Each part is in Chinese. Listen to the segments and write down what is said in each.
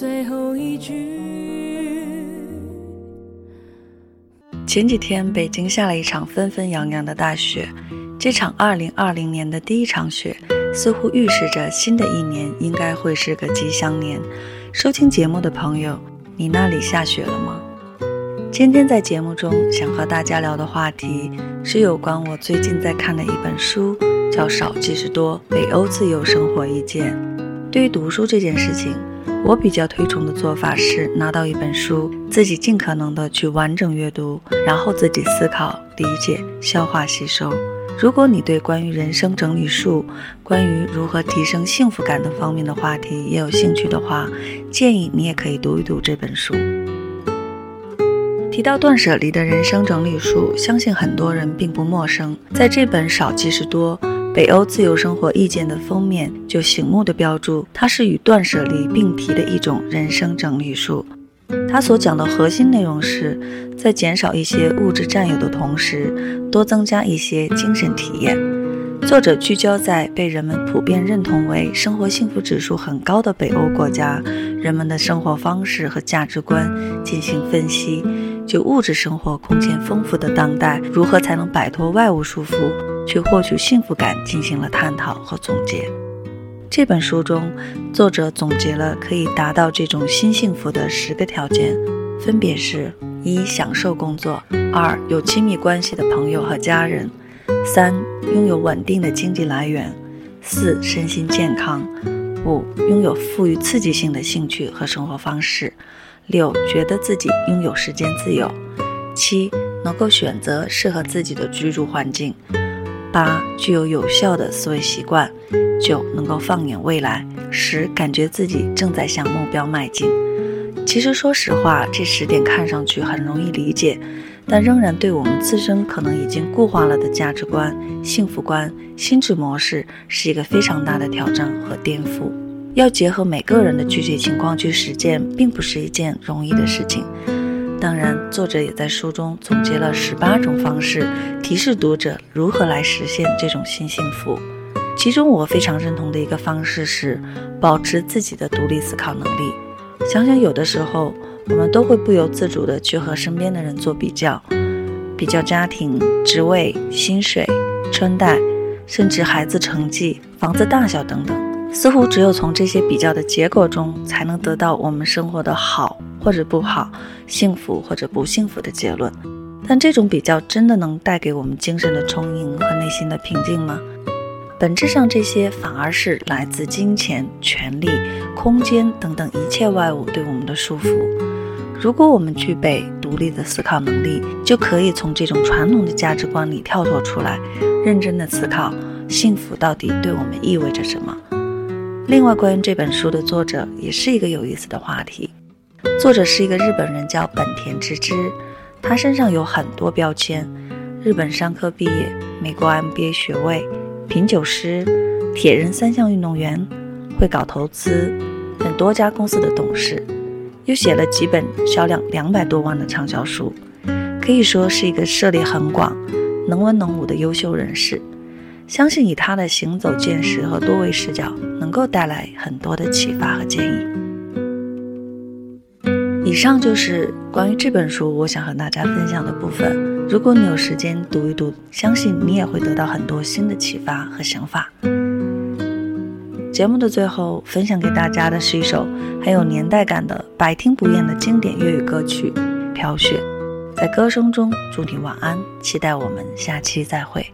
最后一句。前几天，北京下了一场纷纷扬扬的大雪。这场2020年的第一场雪，似乎预示着新的一年应该会是个吉祥年。收听节目的朋友，你那里下雪了吗？今天在节目中想和大家聊的话题是有关我最近在看的一本书，叫《少即是多：北欧自由生活意见》。对于读书这件事情，我比较推崇的做法是拿到一本书，自己尽可能的去完整阅读，然后自己思考、理解、消化、吸收。如果你对关于人生整理术、关于如何提升幸福感等方面的话题也有兴趣的话，建议你也可以读一读这本书。提到断舍离的人生整理术，相信很多人并不陌生。在这本少即是多。北欧自由生活意见的封面就醒目的标注，它是与断舍离并提的一种人生整理术。它所讲的核心内容是在减少一些物质占有的同时，多增加一些精神体验。作者聚焦在被人们普遍认同为生活幸福指数很高的北欧国家人们的生活方式和价值观进行分析，就物质生活空前丰富的当代，如何才能摆脱外物束缚？去获取幸福感进行了探讨和总结。这本书中，作者总结了可以达到这种新幸福的十个条件，分别是：一、享受工作；二、有亲密关系的朋友和家人；三、拥有稳定的经济来源；四、身心健康；五、拥有富于刺激性的兴趣和生活方式；六、觉得自己拥有时间自由；七、能够选择适合自己的居住环境。八具有有效的思维习惯，九能够放眼未来，十感觉自己正在向目标迈进。其实说实话，这十点看上去很容易理解，但仍然对我们自身可能已经固化了的价值观、幸福观、心智模式是一个非常大的挑战和颠覆。要结合每个人的具体情况去实践，并不是一件容易的事情。当然，作者也在书中总结了十八种方式，提示读者如何来实现这种新幸福。其中，我非常认同的一个方式是保持自己的独立思考能力。想想，有的时候我们都会不由自主地去和身边的人做比较，比较家庭、职位、薪水、穿戴，甚至孩子成绩、房子大小等等。似乎只有从这些比较的结果中，才能得到我们生活的好。或者不好，幸福或者不幸福的结论，但这种比较真的能带给我们精神的充盈和内心的平静吗？本质上，这些反而是来自金钱、权力、空间等等一切外物对我们的束缚。如果我们具备独立的思考能力，就可以从这种传统的价值观里跳脱出来，认真的思考幸福到底对我们意味着什么。另外，关于这本书的作者也是一个有意思的话题。作者是一个日本人，叫本田直之。他身上有很多标签：日本商科毕业、美国 MBA 学位、品酒师、铁人三项运动员、会搞投资等多家公司的董事，又写了几本销量两百多万的畅销书，可以说是一个涉猎很广、能文能武的优秀人士。相信以他的行走见识和多维视角，能够带来很多的启发和建议。以上就是关于这本书我想和大家分享的部分。如果你有时间读一读，相信你也会得到很多新的启发和想法。节目的最后，分享给大家的是一首很有年代感的、百听不厌的经典粤语歌曲《飘雪》。在歌声中祝你晚安，期待我们下期再会。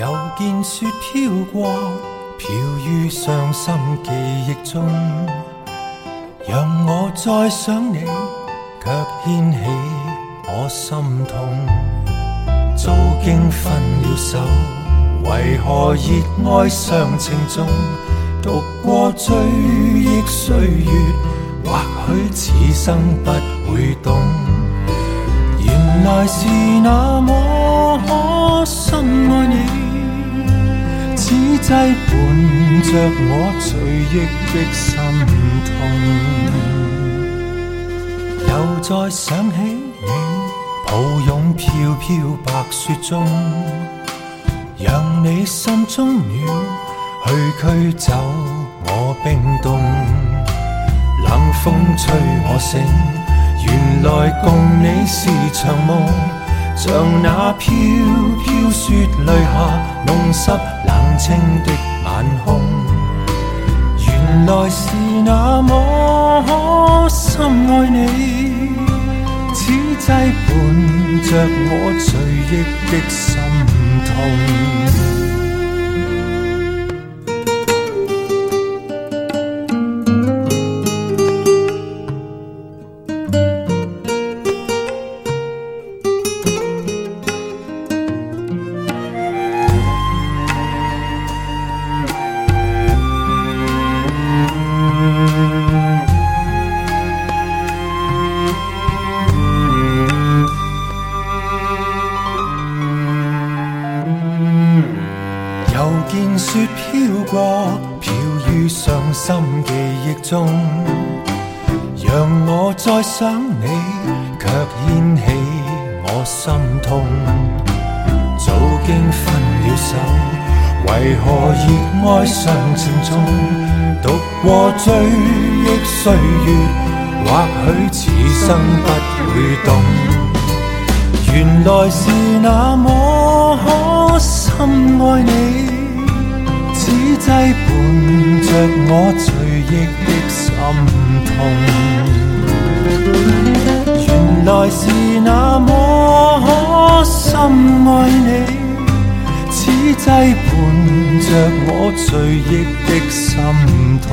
又见雪飘过，飘于伤心记忆中，让我再想你，却牵起我心痛。早经分了手，为何热爱上情重？读过追忆岁月，或许此生不会懂。原来是那么可深爱你，此际伴着我追忆的心痛。又再想起你，抱拥飘飘白雪中，让你心中暖去驱走我冰冻。冷风吹我醒。原来共你是场梦，像那飘飘雪泪下弄湿冷清的晚空。原来是那么深爱你，此际伴着我追忆的心痛。中，让我再想你，却掀起我心痛。早经分了手，为何热爱上情重？读过追忆岁月，或许此生不会懂。原来是那么可深爱你。此际伴着我追忆的心痛，原来是那么可深爱你。此际伴着我追忆的心痛。